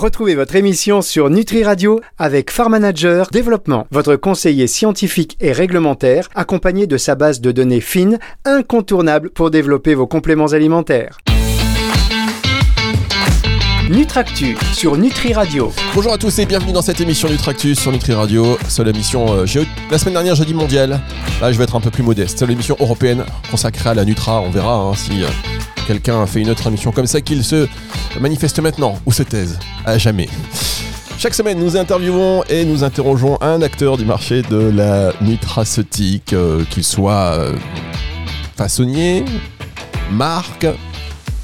Retrouvez votre émission sur Nutri Radio avec Farm Manager Développement, votre conseiller scientifique et réglementaire, accompagné de sa base de données fines, incontournable pour développer vos compléments alimentaires. Nutractu sur Nutri Radio. Bonjour à tous et bienvenue dans cette émission Nutractu sur Nutri Radio. Seule émission euh, la semaine dernière jeudi mondial. Là je vais être un peu plus modeste. Seule émission européenne consacrée à la Nutra. On verra hein, si euh, quelqu'un fait une autre émission comme ça qu'il se manifeste maintenant ou se taise à jamais. Chaque semaine, nous interviewons et nous interrogeons un acteur du marché de la nutraceutique, euh, qu'il soit euh, façonnier, marque,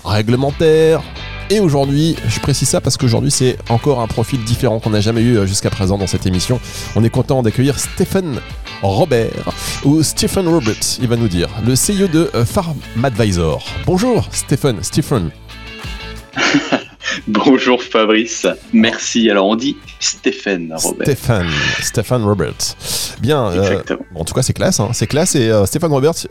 réglementaire. Et aujourd'hui, je précise ça parce qu'aujourd'hui, c'est encore un profil différent qu'on n'a jamais eu euh, jusqu'à présent dans cette émission. On est content d'accueillir Stephen Robert, ou Stephen Roberts, il va nous dire, le CEO de euh, Farm Advisor. Bonjour Stephen, Stephen. Bonjour Fabrice, merci. Alors on dit Stéphane Robert. Stephen, Stephen Roberts. Bien, euh, en tout cas, c'est classe, hein. c'est classe. Et euh, Stéphane Roberts,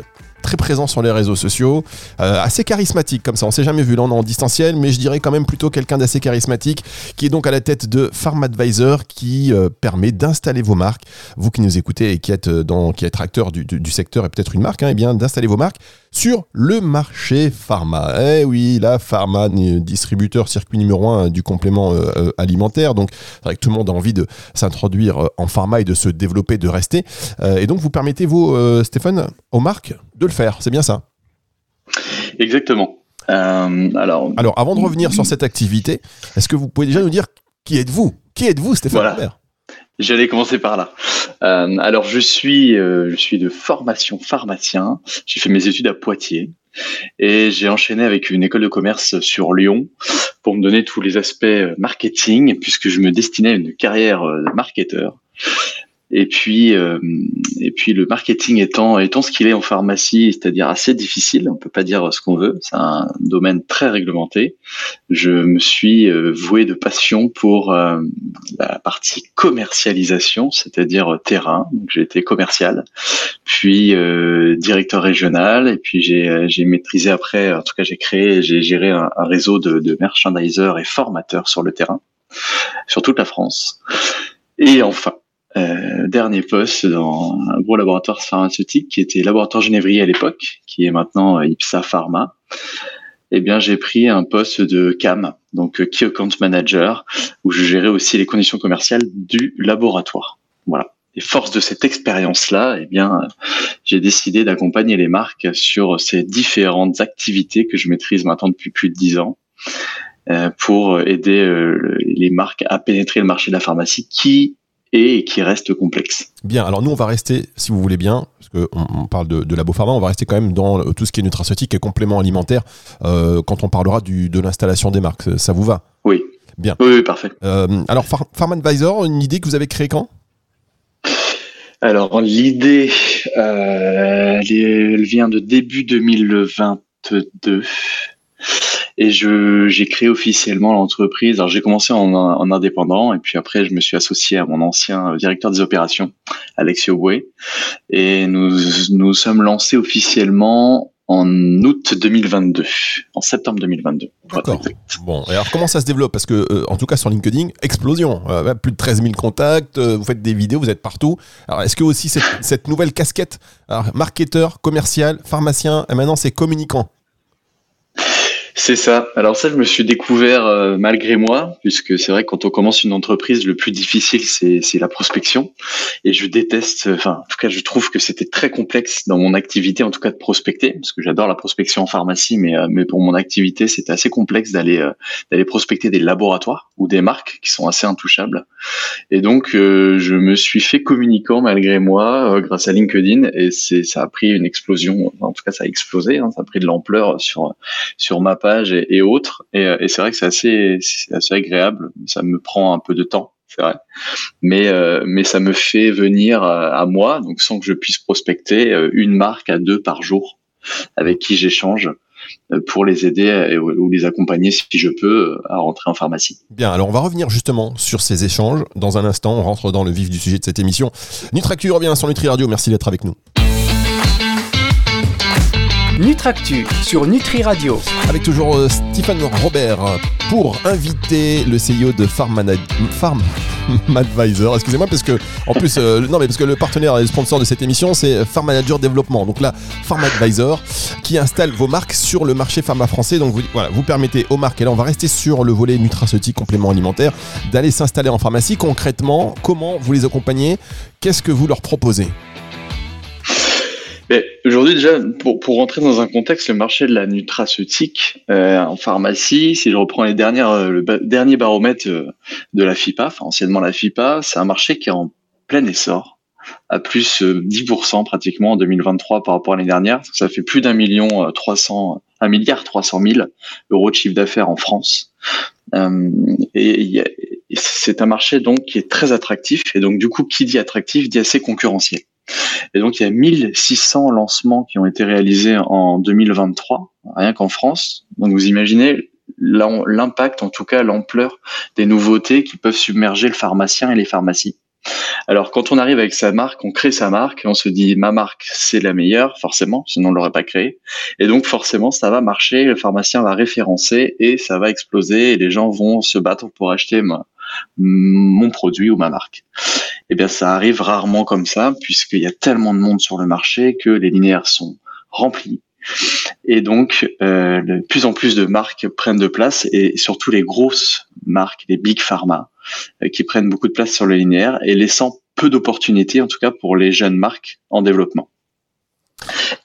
très présent sur les réseaux sociaux, euh, assez charismatique comme ça. On s'est jamais vu là, on est en distanciel, mais je dirais quand même plutôt quelqu'un d'assez charismatique, qui est donc à la tête de Farm Advisor, qui euh, permet d'installer vos marques. Vous qui nous écoutez et qui êtes euh, qui êtes acteur du, secteur et peut-être une marque, hein, eh bien d'installer vos marques sur le marché pharma. Eh oui, la pharma, distributeur circuit numéro un du complément alimentaire. Donc, c'est vrai que tout le monde a envie de s'introduire en pharma et de se développer, de rester. Et donc, vous permettez, vous, Stéphane, aux marques? De le faire. C'est bien ça. Exactement. Euh, alors, Alors, avant de revenir sur cette activité, est-ce que vous pouvez déjà nous dire qui êtes-vous? Qui êtes-vous, Stéphane Voilà. Robert j'allais commencer par là. Euh, alors je suis, euh, je suis de formation pharmacien. J'ai fait mes études à Poitiers et j'ai enchaîné avec une école de commerce sur Lyon pour me donner tous les aspects marketing puisque je me destinais à une carrière de marketeur. Et puis, euh, et puis le marketing étant, étant ce qu'il est en pharmacie, c'est-à-dire assez difficile, on peut pas dire ce qu'on veut, c'est un domaine très réglementé. Je me suis euh, voué de passion pour euh, la partie commercialisation, c'est-à-dire euh, terrain. J'ai été commercial, puis euh, directeur régional, et puis euh, j'ai maîtrisé après, en tout cas j'ai créé, j'ai géré un, un réseau de, de merchandisers et formateurs sur le terrain, sur toute la France. Et enfin, euh, dernier poste dans un gros laboratoire pharmaceutique qui était Laboratoire Genévrier à l'époque, qui est maintenant euh, IPSA Pharma. Eh bien, j'ai pris un poste de CAM, donc euh, Key Account Manager, où je gérais aussi les conditions commerciales du laboratoire. Voilà. Et force de cette expérience-là, eh bien, euh, j'ai décidé d'accompagner les marques sur ces différentes activités que je maîtrise maintenant depuis plus de dix ans, pour aider le- les marques à pénétrer le marché de la pharmacie qui et qui reste complexe. Bien, alors nous, on va rester, si vous voulez bien, parce qu'on on parle de, de labo pharma, on va rester quand même dans euh, tout ce qui est nutraceutique et complément alimentaire euh, quand on parlera du, de l'installation des marques. Ça vous va? Oui. Bien. Oui, oui, parfait. Euh, Alors, Phar- Farm Advisor, une idée que vous avez créée quand? Alors l'idée, euh, elle vient de début 2022 et je j'ai créé officiellement l'entreprise. Alors j'ai commencé en, en indépendant et puis après je me suis associé à mon ancien directeur des opérations, Alexio Boué, et nous nous sommes lancés officiellement en août 2022, en septembre 2022. pour être D'accord. Bon, et alors comment ça se développe? Parce que, euh, en tout cas, sur LinkedIn, explosion. Euh, plus de 13 000 contacts, euh, vous faites des vidéos, vous êtes partout. Alors, est-ce que aussi cette, cette nouvelle casquette, alors, marketeur, commercial, pharmacien, et maintenant c'est communicant? C'est ça. Alors ça, je me suis découvert euh, malgré moi, puisque c'est vrai que quand on commence une entreprise, le plus difficile, c'est c'est la prospection. Et je déteste, enfin, en tout cas, je trouve que c'était très complexe dans mon activité, en tout cas de prospecter, parce que j'adore la prospection en pharmacie, mais, euh, mais pour mon activité, c'était assez complexe d'aller euh, d'aller prospecter des laboratoires ou des marques qui sont assez intouchables. Et donc, euh, je me suis fait communicant malgré moi, euh, grâce à LinkedIn, et c'est ça a pris une explosion. En tout cas, ça a explosé. hein, ça a pris de l'ampleur sur sur ma page et, autres. Et, euh, et c'est vrai que c'est assez, c'est assez agréable. Ça me prend un peu de temps, c'est vrai. Mais, euh, mais ça me fait venir à, à moi, donc sans que je puisse prospecter, euh, une marque à deux par jour avec qui j'échange pour les aider euh, ou, ou les accompagner si je peux euh, à rentrer en pharmacie. Bien, alors on va revenir justement sur ces échanges. Dans un instant, on rentre dans le vif du sujet de cette émission. Nutractu revient sur Nutri Radio. Merci d'être avec nous. Nutractu sur Nutri Radio. Avec toujours euh, Stéphane Robert pour inviter le CEO de Farm. Excusez-moi parce que en plus euh, non mais parce le partenaire et le sponsor de cette émission c'est Farm Manager Développement. Donc là Farm Advisor qui installe vos marques sur le marché pharma français. Donc vous, voilà, vous permettez aux marques et là on va rester sur le volet nutraceutique complément alimentaire d'aller s'installer en pharmacie. Concrètement, comment vous les accompagnez? Qu'est-ce que vous leur proposez? Aujourd'hui, déjà, pour, pour rentrer dans un contexte, le marché de la nutraceutique euh, en pharmacie, si je reprends les dernières, euh, le dernier baromètre euh, de la FIPA, enfin anciennement la FIPA, c'est un marché qui est en plein essor, à plus 10% pratiquement en 2023 par rapport à l'année dernière. Ça fait plus d'un million 300, un milliard 300 000 euros de chiffre d'affaires en France. Euh, et c'est un marché donc qui est très attractif. Et donc du coup, qui dit attractif dit assez concurrentiel. Et donc, il y a 1600 lancements qui ont été réalisés en 2023, rien qu'en France. Donc, vous imaginez l'impact, en tout cas l'ampleur des nouveautés qui peuvent submerger le pharmacien et les pharmacies. Alors, quand on arrive avec sa marque, on crée sa marque on se dit ma marque c'est la meilleure, forcément, sinon on l'aurait pas créée. Et donc forcément, ça va marcher, le pharmacien va référencer et ça va exploser et les gens vont se battre pour acheter mon produit ou ma marque eh bien ça arrive rarement comme ça, puisqu'il y a tellement de monde sur le marché que les linéaires sont remplis. Et donc, euh, de plus en plus de marques prennent de place, et surtout les grosses marques, les big pharma, euh, qui prennent beaucoup de place sur le linéaire, et laissant peu d'opportunités, en tout cas pour les jeunes marques en développement.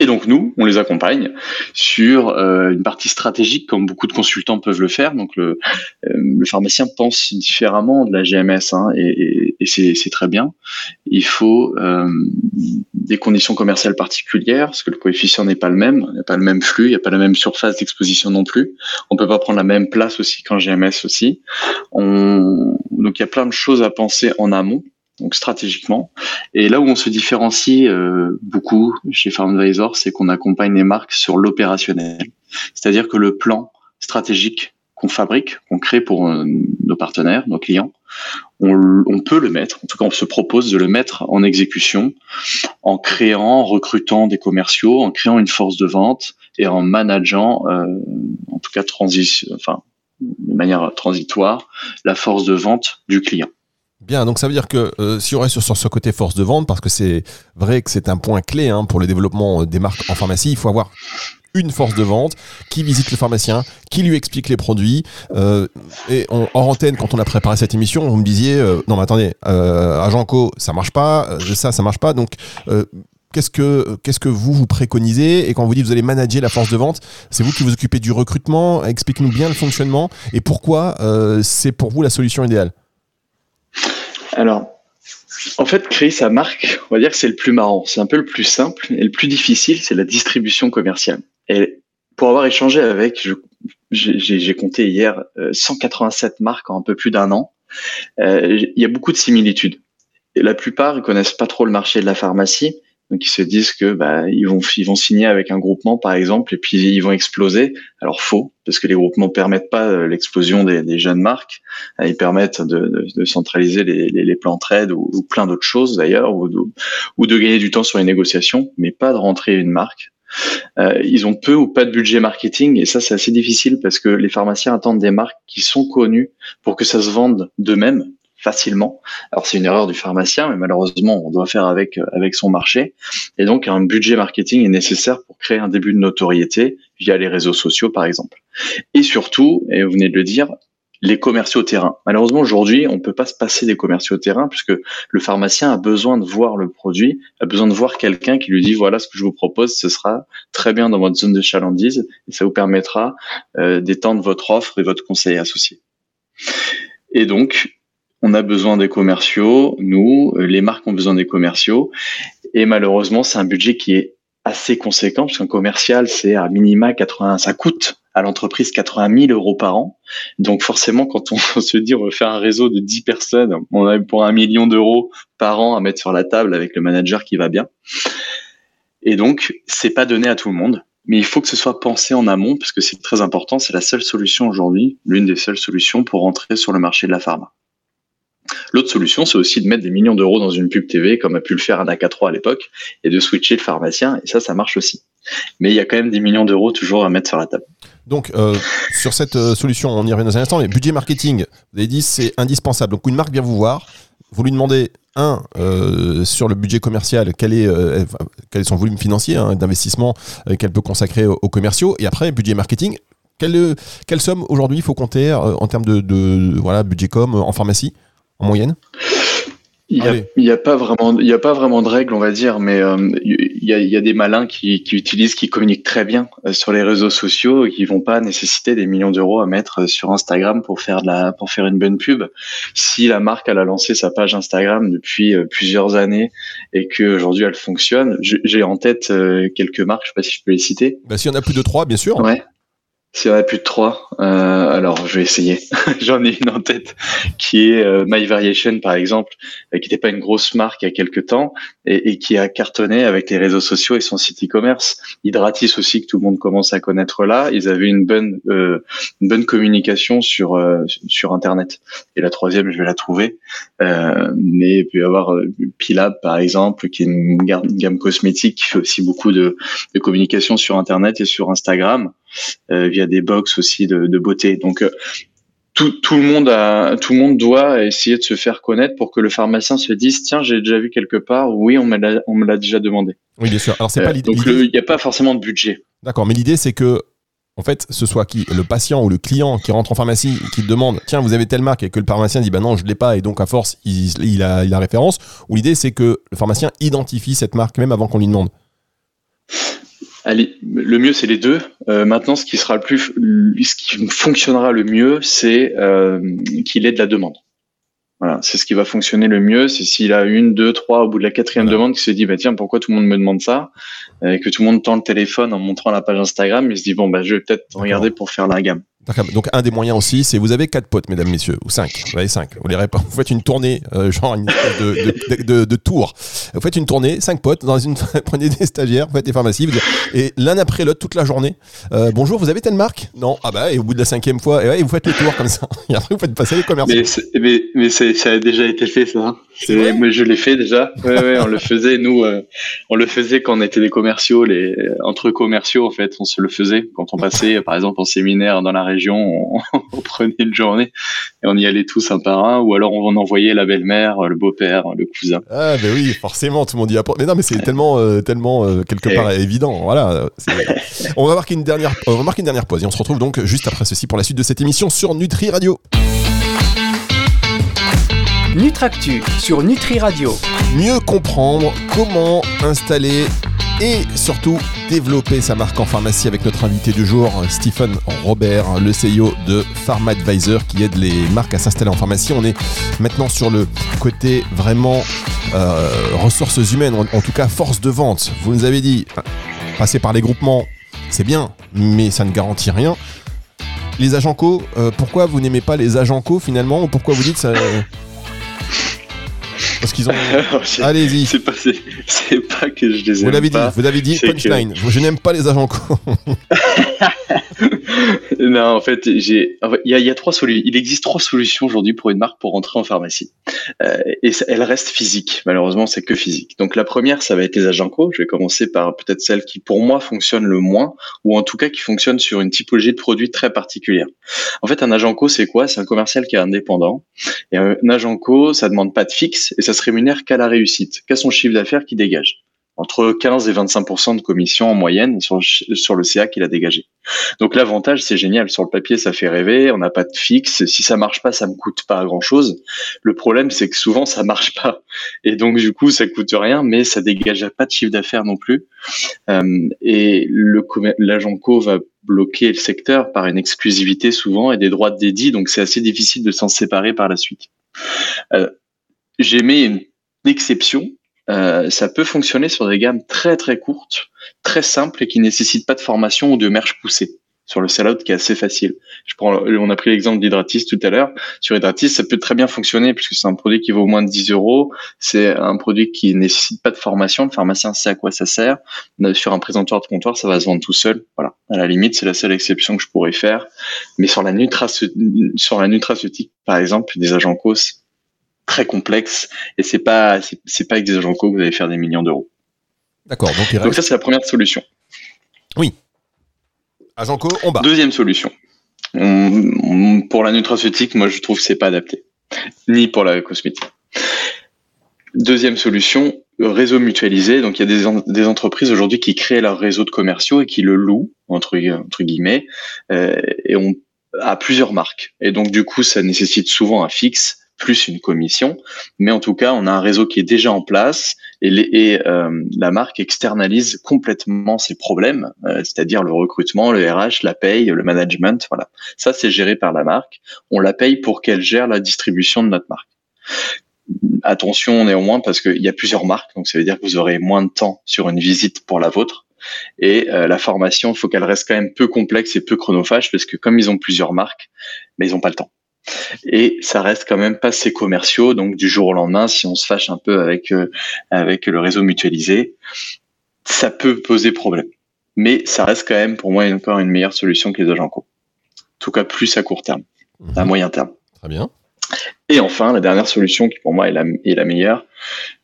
Et donc nous, on les accompagne sur euh, une partie stratégique, comme beaucoup de consultants peuvent le faire. Donc le, euh, le pharmacien pense différemment de la GMS, hein, et, et, c'est très bien. Il faut euh, des conditions commerciales particulières, parce que le coefficient n'est pas le même, il n'y a pas le même flux, il n'y a pas la même surface d'exposition non plus. On peut pas prendre la même place aussi qu'en GMS aussi. On, donc il y a plein de choses à penser en amont donc stratégiquement. Et là où on se différencie euh, beaucoup chez FarmAdvisor, c'est qu'on accompagne les marques sur l'opérationnel. C'est-à-dire que le plan stratégique qu'on fabrique, qu'on crée pour euh, nos partenaires, nos clients, on, peut le mettre, en tout cas on se propose de le mettre en exécution en créant, en recrutant des commerciaux, en créant une force de vente et en manageant, euh, en tout cas transition, enfin de manière transitoire, la force de vente du client. Bien, donc ça veut dire que euh, si on reste sur ce côté force de vente, parce que c'est vrai que c'est un point clé hein, pour le développement euh, des marques en pharmacie, il faut avoir une force de vente qui visite le pharmacien, qui lui explique les produits. Euh, et en antenne, quand on a préparé cette émission, vous me disiez non mais attendez, à Janco ça marche pas, ça ça marche pas. Donc qu'est-ce que qu'est-ce que vous vous préconisez et quand vous dites vous allez manager la force de vente, c'est vous qui vous occupez du recrutement. Explique-nous bien le fonctionnement et pourquoi c'est pour vous la solution idéale? Alors, en fait, créer sa marque, on va dire que c'est le plus marrant. C'est un peu le plus simple et le plus difficile, c'est la distribution commerciale. Et pour avoir échangé avec, j'ai compté hier 187 euh, marques en un peu plus d'un an. Euh, il y a beaucoup de similitudes. La plupart, ils connaissent pas trop le marché de la pharmacie. Donc ils se disent que bah, ils vont ils vont signer avec un groupement par exemple et puis ils vont exploser. Alors faux parce que les groupements permettent pas euh, l'explosion des, jeunes marques. Euh, ils permettent de, centraliser les, les, les, plans trade ou, plein d'autres choses d'ailleurs ou de, ou de gagner du temps sur les négociations, mais pas de rentrer une marque. Euh, ils ont peu ou pas de budget marketing et ça c'est assez difficile parce que les pharmaciens attendent des marques qui sont connues pour que ça se vende d'eux-mêmes facilement. Alors c'est une erreur du pharmacien, mais malheureusement on doit faire avec euh, avec son marché. Et donc un budget marketing est nécessaire pour créer un début de notoriété via les réseaux sociaux par exemple. Et surtout, et vous venez de le dire, les commerciaux terrain. Malheureusement aujourd'hui on peut pas se passer des commerciaux terrain puisque le pharmacien a besoin de voir le produit, a besoin de voir quelqu'un qui lui dit voilà ce que je vous propose, ce sera très bien dans votre zone de chalandise et ça vous permettra euh, d'étendre votre offre et votre conseil associé. Et donc, on a besoin des commerciaux, nous, les marques ont besoin des commerciaux. Et malheureusement, c'est un budget qui est assez conséquent, parce qu'un commercial, c'est à minima 80, ça coûte à l'entreprise 80 000 euros par an. Donc forcément, quand on se dit on veut faire un réseau de 10 personnes, on a pour un million d'euros par an à mettre sur la table avec le manager qui va bien. Et donc, c'est pas donné à tout le monde. Mais il faut que ce soit pensé en amont, parce que c'est très important. C'est la seule solution aujourd'hui, l'une des seules solutions pour rentrer sur le marché de la pharma. L'autre solution, c'est aussi de mettre des millions d'euros dans une pub TV, comme a pu le faire Anaka 3 à l'époque, et de switcher le pharmacien, et ça, ça marche aussi. Mais il y a quand même des millions d'euros toujours à mettre sur la table. Donc, euh, sur cette euh, solution, on y revient dans un instant, mais budget marketing, vous avez dit c'est indispensable. Donc, une marque vient vous voir, vous lui demandez, un, euh, sur le budget commercial, quel est, son volume financier hein, d'investissement qu'elle peut consacrer aux, commerciaux, et après, budget marketing, quelle, quelle somme aujourd'hui il faut compter en termes de, de, voilà, budget com en pharmacie, en moyenne il n'y a, a, pas vraiment, il y a pas vraiment de règles, on va dire, mais euh, il, y a, il y, a, des malins qui, qui, utilisent, qui communiquent très bien euh, sur les réseaux sociaux et qui vont pas nécessiter des millions d'euros à mettre euh, sur Instagram pour faire de la, pour faire une bonne pub. Si la marque elle a lancé sa page Instagram depuis plusieurs années et que aujourd'hui elle fonctionne, j'ai en tête quelques marques, je sais pas si je peux les citer. Bah, S'il y en a plus de trois, bien sûr. Ouais. S'il y en a plus de trois, euh, alors je vais essayer. J'en ai une en tête qui est euh, My Variation par exemple, euh, qui n'était pas une grosse marque il y a quelques temps et, et, qui a cartonné avec les réseaux sociaux et son site e-commerce. Hydratis aussi que tout le monde commence à connaître là. Ils avaient une bonne euh, une bonne communication sur euh, sur internet. Et la troisième, je vais la trouver. mais il peut y avoir Pilab par exemple, qui est une gamme, cosmétique qui fait aussi beaucoup de, de communication sur internet et sur Instagram. Euh, via des box aussi de, de beauté. Donc euh, tout, tout, le monde a, tout le monde doit essayer de se faire connaître pour que le pharmacien se dise tiens j'ai déjà vu quelque part oui on me l'a on me l'a déjà demandé. Oui bien sûr. Alors c'est pas euh, l'idée. Donc il n'y a pas forcément de budget. D'accord, mais l'idée c'est que en fait, ce soit qui le patient ou le client qui rentre en pharmacie qui demande tiens vous avez telle marque et que le pharmacien dit bah non je l'ai pas et donc à force il, il a il a référence ou l'idée c'est que le pharmacien identifie cette marque même avant qu'on lui demande. Allez, le mieux c'est les deux. Euh, maintenant, ce qui sera le plus, ce qui fonctionnera le mieux, c'est euh, qu'il ait de la demande. Voilà, c'est ce qui va fonctionner le mieux. C'est s'il a une, deux, trois, au bout de la quatrième demande, qui se dit bah tiens pourquoi tout le monde me demande ça, et que tout le monde tend le téléphone en montrant la page Instagram, il se dit bon bah je vais peut-être regarder pour faire la gamme. Donc un des moyens aussi, c'est vous avez quatre potes, mesdames, messieurs, ou cinq. Vous avez cinq. Vous, les vous faites une tournée, euh, genre une de, de, de, tour. Vous faites une tournée, cinq potes, dans une prenez des stagiaires, vous faites des pharmacies, et l'un après l'autre toute la journée. Euh, bonjour, vous avez telle marque? Non. Ah bah et au bout de la cinquième fois, et, ouais, vous faites le tour comme ça. Et après vous faites passer les commerciaux. Mais, mais, ça a déjà été fait ça. Hein. Mais je l'ai fait déjà. Ouais, ouais, on le faisait nous, euh, on le faisait quand on était des commerciaux, les entre commerciaux en fait, on se le faisait quand on passait par exemple en séminaire dans la région, on, prenait une journée et on y allait tous un par un, ou alors on en envoyait la belle-mère, le beau-père, le cousin. Ah ben oui, forcément, tout le monde y apporte. Mais non, mais c'est tellement, euh, tellement euh, quelque part évident. Voilà. on va marquer une dernière, on va marquer une dernière pause et on se retrouve donc juste après ceci pour la suite de cette émission sur Nutri Radio. Nutractu sur Nutri Radio. Mieux comprendre comment installer et surtout développer sa marque en pharmacie avec notre invité du jour, Stephen Robert, le CEO de Pharma Advisor qui aide les marques à s'installer en pharmacie. On est maintenant sur le côté vraiment euh, ressources humaines, en, tout cas force de vente. Vous nous avez dit, passer par les groupements, c'est bien, mais ça ne garantit rien. Les agents co, euh, pourquoi vous n'aimez pas les agents co finalement? Ou pourquoi vous dites ça parce qu'ils ont. Allez-y. C'est pas, pas que je les aime vous l'avez dit, vous l'avez dit, punchline. Je n'aime pas les agents co. non, en fait, j'ai, il y, a, trois solutions. Il existe trois solutions aujourd'hui pour une marque pour rentrer en pharmacie. Euh, et elle reste physique. Malheureusement, c'est que physique. Donc la première, ça va être les agents co. Je vais commencer par peut-être celle qui, pour moi, fonctionne le moins, ou en tout cas qui fonctionne sur une typologie de produits très particulière. En fait, un agent co, c'est quoi? C'est un commercial qui est indépendant. Et un agent co, ça demande pas de fixe et ça se rémunère qu'à la réussite, qu'à son chiffre d'affaires qui dégage entre 15 et 25% de commission en moyenne sur, sur le CA qu'il a dégagé. Donc l'avantage, c'est génial. Sur le papier, ça fait rêver. On n'a pas de fixe. Si ça marche pas, ça me coûte pas grand chose. Le problème, c'est que souvent, ça marche pas. Et donc, du coup, ça coûte rien, mais ça dégage pas de chiffre d'affaires non plus. Euh, et l'agent co va bloquer le secteur par une exclusivité souvent et des droits de dédit. Donc, c'est assez difficile de s'en séparer par la suite. Euh, J'ai mis une exception euh, ça peut fonctionner sur des gammes très très courtes, très simples et qui nécessitent pas de formation ou de merge poussée sur le sell-out qui est assez facile. Je prends, on a pris l'exemple d'Hydratis tout à l'heure. Sur Hydratis, ça peut très bien fonctionner puisque c'est un produit qui vaut moins de 10 euros. C'est un produit qui nécessite pas de formation. Le pharmacien sait à quoi ça sert. Sur un présentoir de comptoir, ça va se vendre tout seul. Voilà. À la limite, c'est la seule exception que je pourrais faire. Mais sur la, sur la nutraceutique, par exemple, des agents causes, très complexe et c'est pas c'est pas avec des agents co que vous allez faire des millions d'euros. D'accord. Donc, ça c'est la première solution. Oui. À Janko, on bat. Deuxième solution. pour la nutraceutique, moi, je trouve que c'est pas adapté. Ni pour la cosmétique. Deuxième solution, réseau mutualisé. Donc, il y a des, entreprises aujourd'hui qui créent leur réseau de commerciaux et qui le louent, entre, guillemets, euh, et on a plusieurs marques. Et donc, du coup, ça nécessite souvent un fixe plus une commission. Mais en tout cas, on a un réseau qui est déjà en place et, et euh, la marque externalise complètement ses problèmes, euh, c'est-à-dire le recrutement, le RH, la paye, le management. Voilà, ça c'est géré par la marque. On la paye pour qu'elle gère la distribution de notre marque. Attention néanmoins parce qu'il y a plusieurs marques, donc ça veut dire que vous aurez moins de temps sur une visite pour la vôtre. Et euh, la formation, il faut qu'elle reste quand même peu complexe et peu chronophage parce que comme ils ont plusieurs marques, mais ils n'ont pas le temps. Et ça reste quand même pas assez commerciaux. Donc du jour au lendemain, si on se fâche un peu avec euh, avec le réseau mutualisé, ça peut poser problème. Mais ça reste quand même pour moi encore une meilleure solution que les agents co. En tout cas, plus à court terme, à mhm. moyen terme. Très bien. Et enfin, la dernière solution qui pour moi est la, est la meilleure,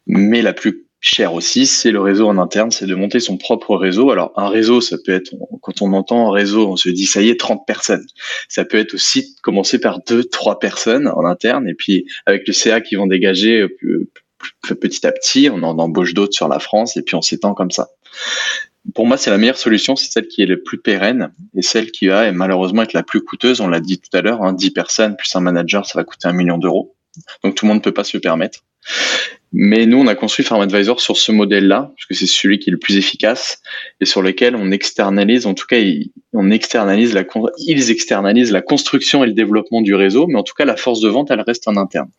mais la plus cher aussi, c'est le réseau en interne, c'est de monter son propre réseau. Alors un réseau, ça peut être, quand on entend un réseau, on se dit ça y est, 30 personnes. Ça peut être aussi commencer par deux, trois personnes en interne, et puis avec le CA qui vont dégager euh, petit à petit, on en embauche d'autres sur la France, et puis on s'étend comme ça. Pour moi, c'est la meilleure solution, c'est celle qui est le plus pérenne et celle qui va malheureusement être la plus coûteuse. On l'a dit tout à l'heure, hein, 10 personnes plus un manager, ça va coûter un million d'euros. Donc tout le monde ne peut pas se le permettre. Mais nous, on a construit FarmAdvisor sur ce modèle-là, parce que c'est celui qui est le plus efficace et sur lequel on externalise, en tout cas, ils externalisent la construction et le développement du réseau, mais en tout cas, la force de vente, elle reste en interne.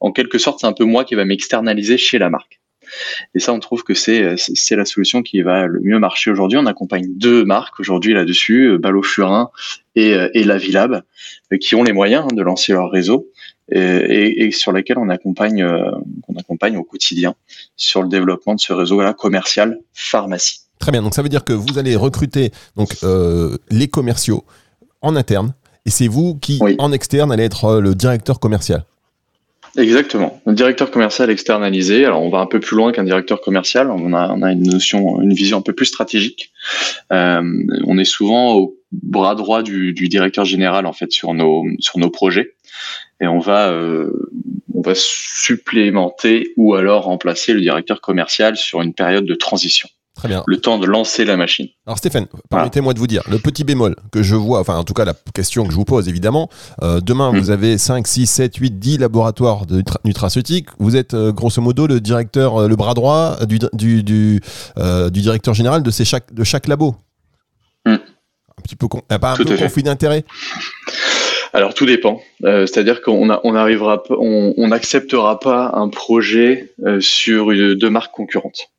En quelque sorte, c'est un peu moi qui va m'externaliser chez la marque. Et ça, on trouve que c'est la solution qui va le mieux marcher aujourd'hui. On accompagne deux marques aujourd'hui là-dessus, Ballot Furin et, et La Villab, qui ont les moyens de lancer leur réseau et, sur lesquels on accompagne, euh, on accompagne au quotidien sur le développement de ce réseau-là commercial pharmacie. Très bien, donc ça veut dire que vous allez recruter donc euh, les commerciaux en interne et c'est vous qui en externe allez être euh, le directeur commercial. Exactement. Le directeur commercial externalisé. Alors, on va un peu plus loin qu'un directeur commercial. On a, on a une notion, une vision un peu plus stratégique. Euh, on est souvent au bras droit du, du, directeur général en fait sur nos sur nos projets et on va euh, on va supplémenter ou alors remplacer le directeur commercial sur une période de transition. Très bien. Le temps de lancer la machine. Alors Stéphane, permettez-moi de vous dire, le petit bémol que je vois, enfin en tout cas la question que je vous pose évidemment, euh, demain mm. vous avez 5, 6, 7, 8, 10 laboratoires de nutraceutiques, vous êtes euh, grosso modo le directeur, le bras droit du, du, du, du directeur général de, ces chaque, de chaque labo. Un petit peu, pas un peu conflit d'intérêt alors tout dépend. Euh, c'est-à-dire qu'on on arrivera, on n'acceptera pas un projet euh, sur deux marques concurrentes.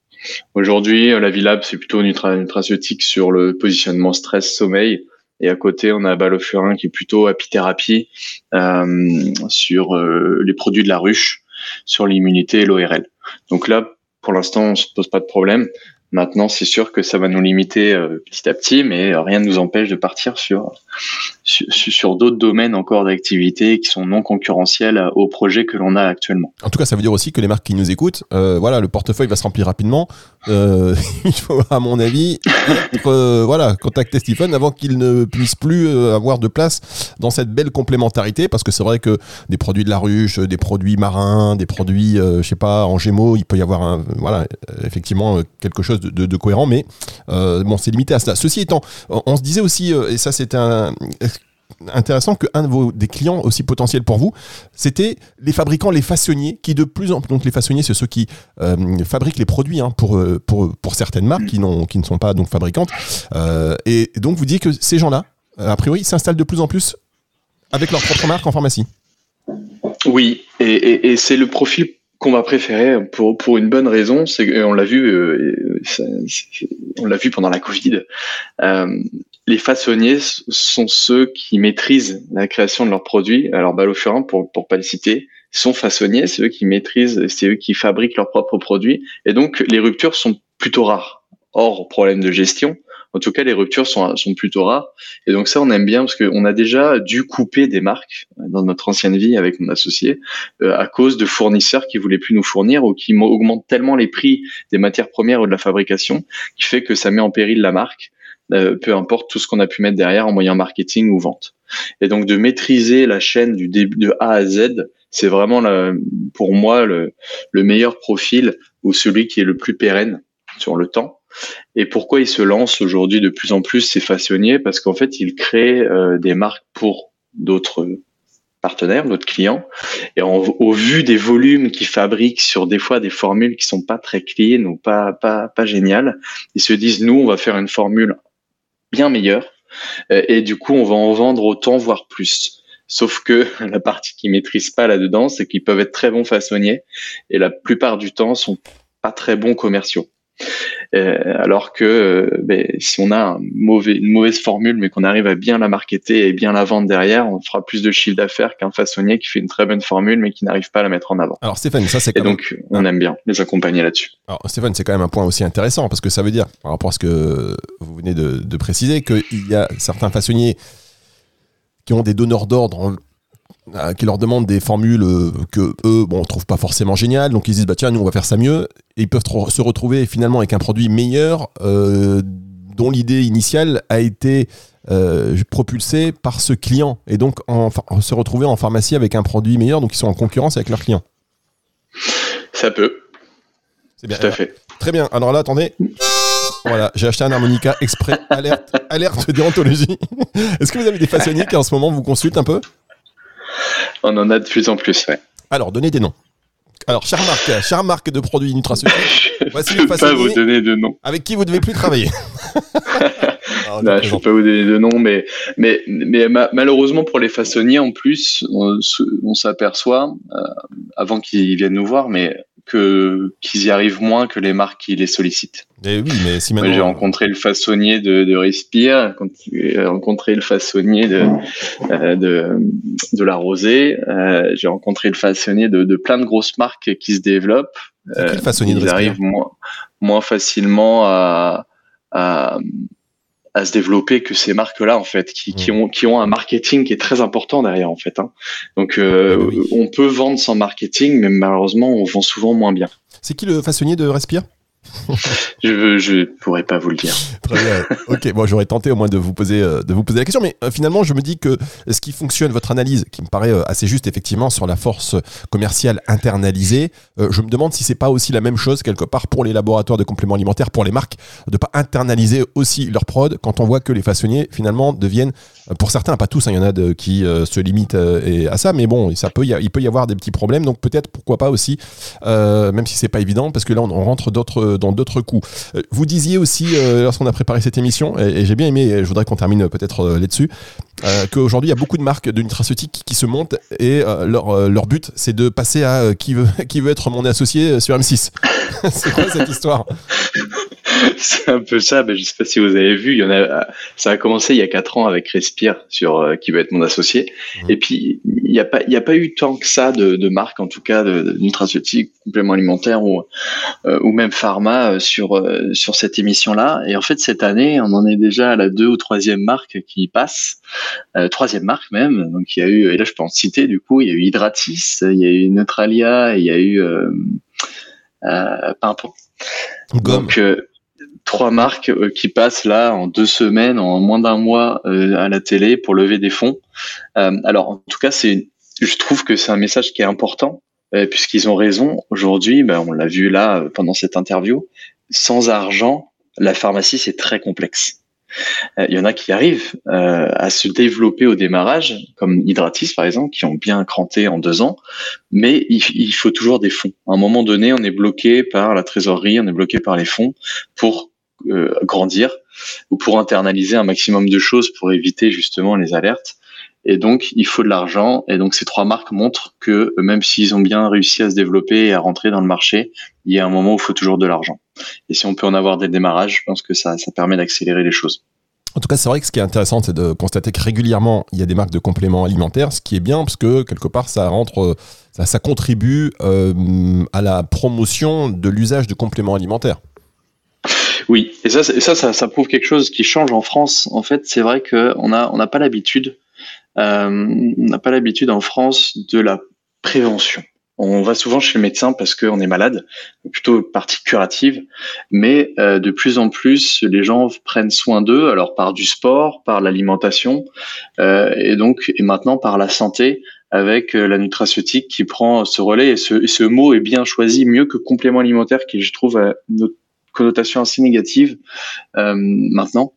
Aujourd'hui, la Vilab c'est plutôt nutra nutraceutique sur le positionnement stress-sommeil. Et à côté, on a Balofurin qui est plutôt apithérapie euh, sur les produits de la ruche, sur l'immunité et l'ORL. Donc là, pour l'instant, on se pose pas de problème. Maintenant, c'est sûr que ça va nous limiter petit à petit, mais rien ne nous empêche de partir sur sur, d'autres domaines encore d'activité qui sont non concurrentiels au projet que l'on a actuellement. En tout cas, ça veut dire aussi que les marques qui nous écoutent, euh, voilà, le portefeuille va se remplir rapidement. Euh, il faut, à mon avis, euh, voilà, contacter Stephen avant qu'il ne puisse plus avoir de place dans cette belle complémentarité, parce que c'est vrai que des produits de la ruche, des produits marins, des produits, je sais pas, en gémeaux, il peut y avoir, un, voilà, effectivement quelque chose de, cohérent, mais bon, c'est limité à cela. Ceci étant, on se disait aussi, et ça c'est un intéressant qu'un de vos des clients aussi potentiels pour vous, c'était les fabricants, les façonniers, qui de plus en plus, donc les façonniers, c'est ceux qui euh, fabriquent les produits hein, pour, euh, pour, pour certaines marques qui, qui ne sont pas donc fabricantes. Euh, et donc vous dites que ces gens-là, a priori, s'installent de plus en plus avec leur propre marque en pharmacie. Oui, et, et, c'est le profil qu'on va préférer pour, pour une bonne raison, c'est on l'a vu, on l'a vu pendant la Covid les façonniers sont ceux qui maîtrisent la création de leurs produits. Alors Balofurin, pour pour pas le citer, sont façonniers, c'est eux qui maîtrisent, c'est eux qui fabriquent leurs propres produits, et donc les ruptures sont plutôt rares. Hors problème de gestion, en tout cas les ruptures sont sont plutôt rares, et donc ça on aime bien parce qu'on a déjà dû couper des marques dans notre ancienne vie avec mon associé euh, à cause de fournisseurs qui voulaient plus nous fournir ou qui augmentent tellement les prix des matières premières ou de la fabrication qui fait que ça met en péril la marque peu importe tout ce qu'on a pu mettre derrière en moyen marketing ou vente. Et donc de maîtriser la chaîne du début de A à Z, c'est vraiment pour moi le, meilleur profil ou celui qui est le plus pérenne sur le temps. Et pourquoi il se lance aujourd'hui de plus en plus ces façonniers? Parce qu'en fait, il crée euh, des marques pour d'autres partenaires, d'autres clients. Et au vu des volumes qu'ils fabriquent sur des fois des formules qui sont pas très clean ou pas géniales, ils se disent, nous, on va faire une formule bien meilleure. Euh, et du coup, on va en vendre autant, voire plus. Sauf que la partie qu'ils maîtrisent pas là-dedans, c'est qu'ils peuvent être très bons façonniers et la plupart du temps sont pas très bons commerciaux. Euh, alors que euh, ben, si on a une mauvaise formule, mais qu'on arrive à bien la marketer et bien la vendre derrière, on fera plus de chiffre d'affaires qu'un façonnier qui fait une très bonne formule, mais qui n'arrive pas à la mettre en avant. Alors Stéphane, ça c'est et donc on aime bien les accompagner là-dessus. Alors Stéphane, c'est quand même un point aussi intéressant parce que ça veut dire, par rapport à ce que vous venez de, de préciser, qu'il y a certains façonniers qui ont des donneurs d'ordre qui leur demandent des formules euh, que eux bon trouvent pas forcément géniales. Donc ils disent bah tiens nous on va faire ça mieux. Et ils peuvent se retrouver finalement avec un produit meilleur euh, dont l'idée initiale a été propulsée par ce client. Et donc se retrouver en pharmacie avec un produit meilleur. Donc ils sont en concurrence avec leurs clients. Ça peut. C'est bien. Tout à fait. Très bien. Alors là attendez. Voilà, j'ai acheté un harmonica exprès, alerte, alerte déontologie. Est-ce que vous avez des façonniers qui en ce moment vous consultent un peu? On en a de plus en plus, ouais. Alors, donnez des noms. Alors, chère marque, chère marque de produits nutraceutiques, voici le pas vous donner de noms. Avec qui vous ne devez plus travailler. non, je ne peux pas vous donner de noms, mais, mais, mais malheureusement pour les façonniers, en plus, on, s'aperçoit, euh, avant qu'ils viennent nous voir, mais qu'ils y arrivent moins que les marques qui les sollicitent. Et eh oui, mais si J'ai rencontré le façonnier de, de Respire, j'ai rencontré le façonnier de euh, de, de, la Rosée, euh, j'ai rencontré le façonnier de, de, plein de grosses marques qui se développent. Euh, le façonnier ils arrivent moins, moins facilement à, à à se développer que ces marques-là en fait, qui, qui, mm. ont qui ont un marketing qui est très important derrière en fait. Hein. Donc euh, on peut vendre sans marketing, mais malheureusement on vend souvent moins bien. C'est qui le façonnier de Respire? Je je pourrais pas vous le dire. Très bien. Ok, bon, j'aurais tenté au moins de vous poser euh, de vous poser la question, mais euh, finalement, je me dis que ce qui fonctionne, votre analyse, qui me paraît euh, assez juste effectivement sur la force commerciale internalisée, je me demande si c'est pas aussi la même chose quelque part pour les laboratoires de compléments alimentaires, pour les marques, de pas internaliser aussi leur prod quand on voit que les façonniers finalement deviennent, pour certains, pas tous, hein, il y en a qui se limitent à ça, mais bon, ça peut, il peut y avoir des petits problèmes, donc peut-être pourquoi pas aussi, même si c'est pas évident, parce que là on rentre d'autres dans d'autres coups. Euh, vous disiez aussi, euh, lorsqu'on a préparé cette émission, et, j'ai bien aimé, je voudrais qu'on termine peut-être euh, là-dessus, qu'aujourd'hui, il y a beaucoup de marques de nutraceutiques qui se montent et leur, leur but, c'est de passer à qui, veut, qui veut être mon associé sur M6. c'est quoi cette histoire? c'est un peu ça. Mais je sais pas si vous avez vu. Il y en a. Ça a commencé il y a quatre ans avec Respire sur euh, qui veut être mon associé. Mmh. Et puis il n'y a pas, il y a pas eu tant que ça de, de marques, en tout cas de, de nutraceutiques, compléments alimentaires ou euh, ou même pharma euh, sur sur cette émission-là. Et en fait cette année, on en est déjà à la deux ou troisième marque qui passe, troisième marque même. Donc il y a eu, et là je peux en citer du coup, il y a eu Hydratis, il y a eu Neutralia, il y a eu euh, Pimpon. Donc trois marques euh, qui passent là en deux semaines, en moins d'un mois euh, à la télé pour lever des fonds. Euh, alors en tout cas, c'est, je trouve que c'est un message qui est important puisqu'ils ont raison. Aujourd'hui, ben, on l'a vu là pendant cette interview, sans argent, la pharmacie c'est très complexe. Il y en a qui arrivent à se développer au démarrage, comme Hydratis par exemple, qui ont bien cranté en deux ans, mais il, il, faut toujours des fonds. À un moment donné, on est bloqué par la trésorerie, on est bloqué par les fonds pour euh, grandir ou pour internaliser un maximum de choses pour éviter justement les alertes. Et donc, il faut de l'argent. Et donc, ces trois marques montrent que même s'ils ont bien réussi à se développer et à rentrer dans le marché, il y a un moment où il faut toujours de l'argent. Et si on peut en avoir dès le démarrage, je pense que ça, ça permet d'accélérer les choses. En tout cas, c'est vrai que ce qui est intéressant, c'est de constater que régulièrement, il y a des marques de compléments alimentaires, ce qui est bien parce que quelque part, ça rentre, ça, ça contribue euh, à la promotion de l'usage de compléments alimentaires. Oui, et ça, ça, ça, prouve quelque chose qui change en France. En fait, c'est vrai qu'on n'a on n'a pas l'habitude, euh, on n'a pas l'habitude en France de la prévention. On va souvent chez le médecin parce qu'on est malade, plutôt partie curative, mais euh, de plus en plus, les gens prennent soin d'eux, alors par du sport, par l'alimentation, euh, et donc et maintenant par la santé, avec euh, la nutraceutique qui prend ce relais. Et ce, mot est bien choisi, mieux que complément alimentaire, qui je trouve a une connotation assez négative maintenant.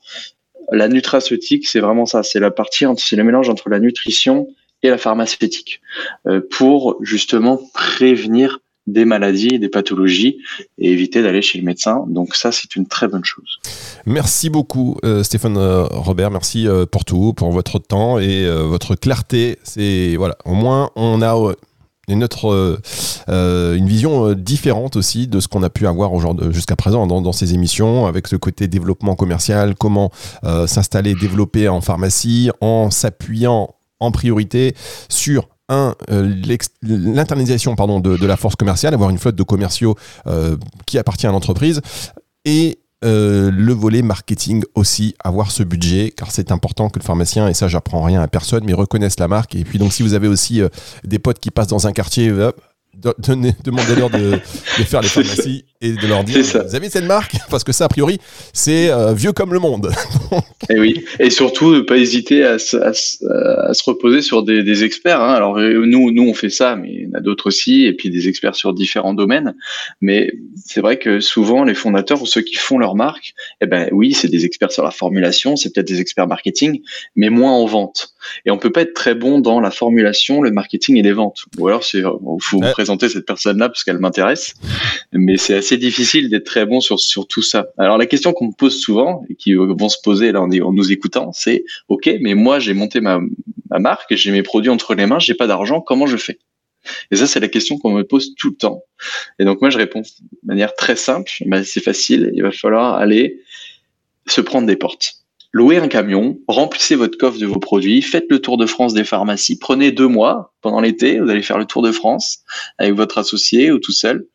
La nutraceutique, c'est vraiment ça, c'est la partie, c'est le mélange entre la nutrition et la pharmaceutique euh, pour justement prévenir des maladies, des pathologies et éviter d'aller chez le médecin. Donc ça, c'est une très bonne chose. Merci beaucoup euh, Stéphane euh, Robert, merci pour tout, pour votre temps et votre clarté. C'est voilà, au moins on a une autre, une vision différente aussi de ce qu'on a pu avoir jusqu'à présent dans, dans, ces émissions, avec ce côté développement commercial, comment s'installer, développer en pharmacie, en s'appuyant en priorité sur un, euh, l'internalisation pardon, de, la force commerciale, avoir une flotte de commerciaux euh, qui appartient à l'entreprise, et euh, le volet marketing aussi, avoir ce budget, car c'est important que le pharmacien, et ça j'apprends rien à personne, mais reconnaisse la marque. Et puis donc si vous avez aussi des potes qui passent dans un quartier, demandez-leur de, de, faire les pharmacies et de leur dire vous avez cette marque parce que ça a priori c'est euh, vieux comme le monde. et oui, et surtout ne pas hésiter à, se, à, à se reposer sur des, des experts. Hein. Alors euh, nous nous on fait ça, mais il y en a d'autres aussi, et puis des experts sur différents domaines. Mais c'est vrai que souvent les fondateurs ou ceux qui font leur marque, eh ben oui c'est des experts sur la formulation, c'est peut-être des experts marketing, mais moins en vente. Et on peut pas être très bon dans la formulation, le marketing et les ventes. Ou alors c'est faut présenter cette personne-là parce qu'elle m'intéresse, mais c'est assez difficile d'être très bon sur, sur tout ça. Alors la question qu'on me pose souvent et qui vont se poser là en, en nous écoutant, c'est OK, mais moi j'ai monté ma, ma marque, j'ai mes produits entre les mains, j'ai pas d'argent, comment je fais? Et ça c'est la question qu'on me pose tout le temps. Et donc moi je réponds de manière très simple, bah, c'est facile, il va falloir aller se prendre des portes louez un camion, remplissez votre coffre de vos produits, faites le tour de France des pharmacies, prenez deux mois pendant l'été, vous allez faire le tour de France avec votre associé ou tout seul.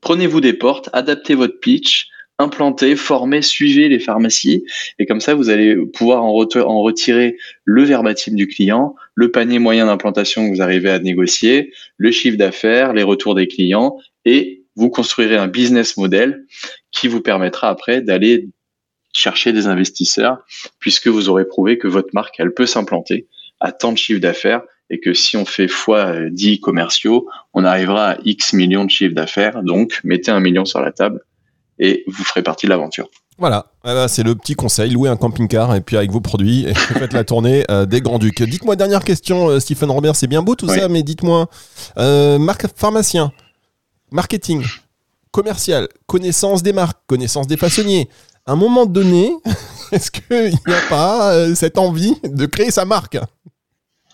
Prenez-vous des portes, adaptez votre pitch, implantez, formez, suivez les pharmacies et comme ça vous allez pouvoir en, retirer le verbatim du client, le panier moyen d'implantation que vous arrivez à négocier, le chiffre d'affaires, les retours des clients et vous construirez un business model qui vous permettra après d'aller chercher des investisseurs, puisque vous aurez prouvé que votre marque, elle peut s'implanter à tant de chiffre d'affaires et que si on fait fois 10 commerciaux, on arrivera à X millions de chiffre d'affaires. Donc, mettez un million sur la table et vous ferez partie de l'aventure. Voilà, eh ben, c'est le petit conseil, louez un camping-car et puis avec vos produits, et faites la tournée euh, des Grands Ducs. Dites-moi, dernière question, euh, Stephen Robert, c'est bien beau tout ça, mais dites-moi, euh, marque pharmacien, marketing, commercial, connaissance des marques, connaissance des façonniers, un moment donné, est-ce qu'il n'y a pas euh, cette envie de créer sa marque?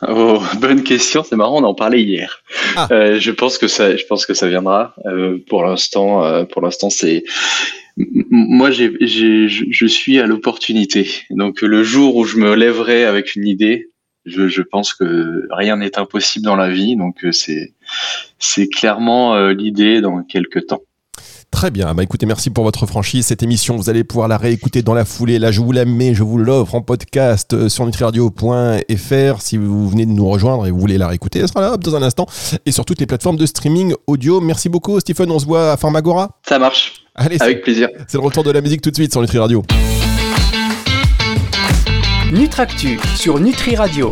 Oh, bonne question, c'est marrant, on en parlait hier. Ah. Euh, je pense que ça, je pense que ça viendra. Euh, pour l'instant, pour l'instant, c'est moi, je suis à l'opportunité. Donc, le jour où je me lèverai avec une idée, je, je pense que rien n'est impossible dans la vie. Donc, c'est, c'est clairement l'idée dans quelques temps. Très bien. Bah écoutez, merci pour votre franchise. Cette émission, vous allez pouvoir la réécouter dans la foulée. Là, je vous la mets, je vous l'offre en podcast euh, sur nutriradio.fr. Si vous venez de nous rejoindre et vous voulez la réécouter, elle sera là dans un instant. Et sur toutes les plateformes de streaming audio. Merci beaucoup, Stephen. On se voit à Pharmagora. Ça marche. Allez, avec plaisir. C'est le retour de la musique tout de suite sur Nutri Radio. Nutractu sur Nutri Radio.